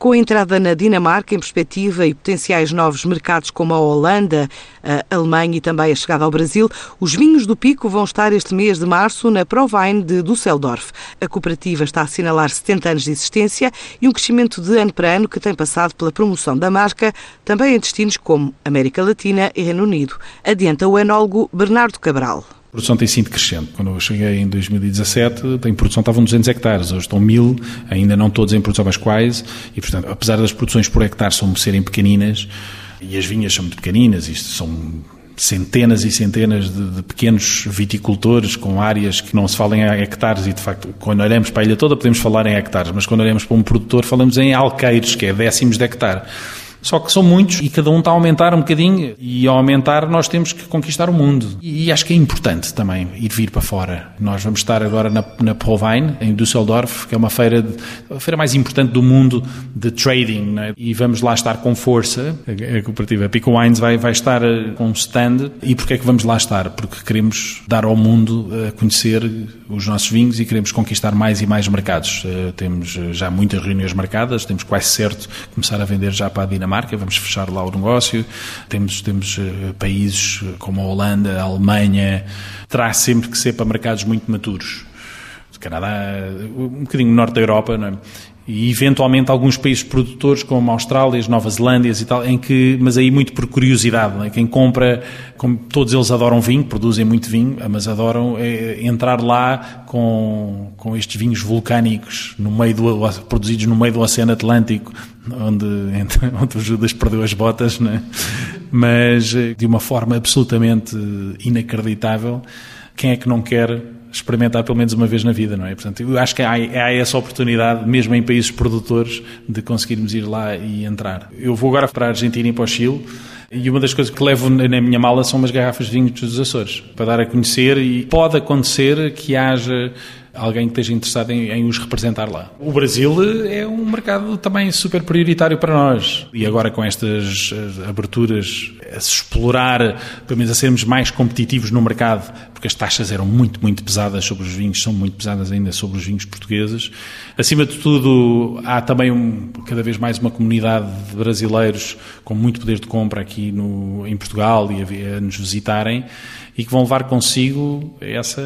Com a entrada na Dinamarca em perspectiva e potenciais novos mercados como a Holanda, a Alemanha e também a chegada ao Brasil, os vinhos do Pico vão estar este mês de março na Provine de Düsseldorf. A cooperativa está a assinalar 70 anos de existência e um crescimento de ano para ano que tem passado pela promoção da marca, também em destinos como América Latina e Reino Unido. Adianta o enólogo Bernardo Cabral. Produção tem sido crescente. Quando eu cheguei em 2017, em produção estavam 200 hectares, hoje estão 1000, ainda não todos em produção, mas quase, e portanto, apesar das produções por hectare são, serem pequeninas, e as vinhas são muito pequeninas, isto são centenas e centenas de, de, pequenos viticultores com áreas que não se falam em hectares e de facto quando olhamos para a ilha toda podemos falar em hectares, mas quando olhamos para um produtor falamos em alqueiros, que é décimos de hectare. Só que são muitos e cada um está a aumentar um bocadinho e ao aumentar nós temos que conquistar o mundo. E acho que é importante também ir vir para fora. Nós vamos estar agora na, na Provine, em Düsseldorf, que é uma feira, a feira mais importante do mundo de trading, né? e vamos lá estar com força. A, a cooperativa Pico Wines vai, vai estar eh, com um stand. E porquê é que vamos lá estar? Porque queremos dar ao mundo a conhecer os nossos vinhos e queremos conquistar mais e mais mercados. Uh, temos eh, já muitas reuniões marcadas, temos quase certo começar a vender já para a Dinamarca Dinamarca, vamos fechar lá o negócio. Temos, temos uh, países como a Holanda, a Alemanha, terá sempre que ser para mercados muito maturos. Canadá, um bocadinho norte da Europa, não é? E eventualmente alguns países produtores como a Austrália, Nova Zelândias e tal, em que, mas aí muito por curiosidade, é? quem compra, como todos eles adoram vinho, produzem muito vinho, mas adoram é, entrar lá com, com estes vinhos vulcânicos no meio do, produzidos no meio do Oceano Atlântico, onde, onde o Judas perdeu as botas, é? mas eh, de uma forma absolutamente inacreditável. Quem é que não quer experimentar pelo menos uma vez na vida, não é? Portanto, eu acho que há, há, essa oportunidade, mesmo em países produtores, de conseguirmos ir lá e entrar. Eu vou agora para a Argentina e para o Chile. E uma das coisas que levo na minha mala são umas garrafas de vinho dos Açores, para dar a conhecer e pode acontecer que haja alguém que esteja interessado em, em, os representar lá. O Brasil é um mercado também super prioritário para nós e agora com estas eh, aberturas a se explorar, pelo menos a sermos mais competitivos no mercado, porque as taxas eram muito, muito pesadas sobre os vinhos, são muito pesadas ainda sobre os vinhos portugueses. Acima de tudo, há também um, cada vez mais uma comunidade de brasileiros com muito poder de compra aqui no, em Portugal e a, a nos visitarem e que vão levar consigo essa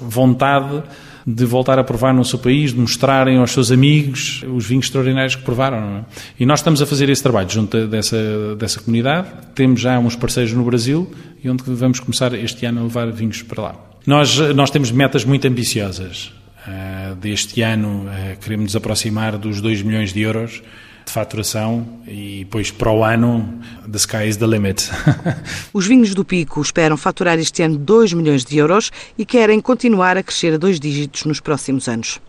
vontade de voltar a provar no seu país, de mostrarem aos seus amigos os vinhos extraordinários que provaram. É? E nós estamos a fazer esse trabalho junto dessa, dessa comunidade. Temos já uns parceiros no Brasil e onde vamos começar este ano a levar vinhos para lá. Nós, nós temos metas muito ambiciosas. Uh, deste ano uh, queremos nos aproximar dos 2 milhões de euros de faturação e depois para o ano the sky is the limit. Os vinhos do Pico esperam faturar este ano 2 milhões de euros e querem continuar a crescer a dois dígitos nos próximos anos.